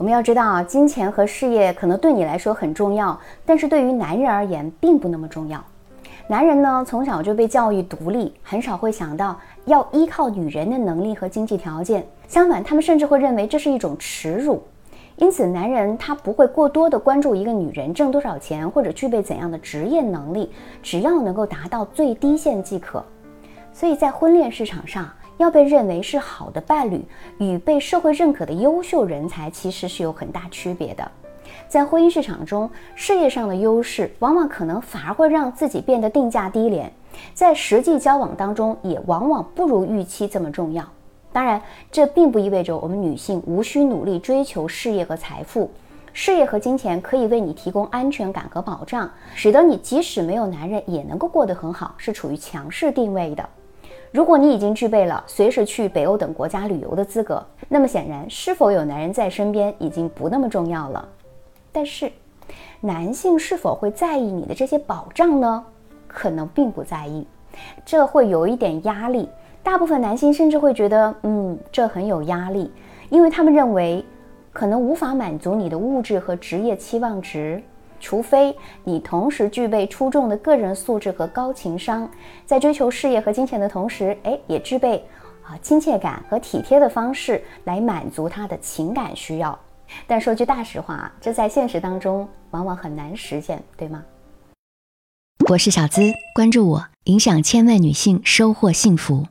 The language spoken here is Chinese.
我们要知道啊，金钱和事业可能对你来说很重要，但是对于男人而言并不那么重要。男人呢，从小就被教育独立，很少会想到要依靠女人的能力和经济条件。相反，他们甚至会认为这是一种耻辱。因此，男人他不会过多的关注一个女人挣多少钱或者具备怎样的职业能力，只要能够达到最低线即可。所以在婚恋市场上，要被认为是好的伴侣与被社会认可的优秀人才，其实是有很大区别的。在婚姻市场中，事业上的优势往往可能反而会让自己变得定价低廉，在实际交往当中也往往不如预期这么重要。当然，这并不意味着我们女性无需努力追求事业和财富。事业和金钱可以为你提供安全感和保障，使得你即使没有男人也能够过得很好，是处于强势定位的。如果你已经具备了随时去北欧等国家旅游的资格，那么显然是否有男人在身边已经不那么重要了。但是，男性是否会在意你的这些保障呢？可能并不在意，这会有一点压力。大部分男性甚至会觉得，嗯，这很有压力，因为他们认为可能无法满足你的物质和职业期望值。除非你同时具备出众的个人素质和高情商，在追求事业和金钱的同时，哎，也具备啊亲切感和体贴的方式来满足他的情感需要。但说句大实话，这在现实当中往往很难实现，对吗？我是小资，关注我，影响千万女性，收获幸福。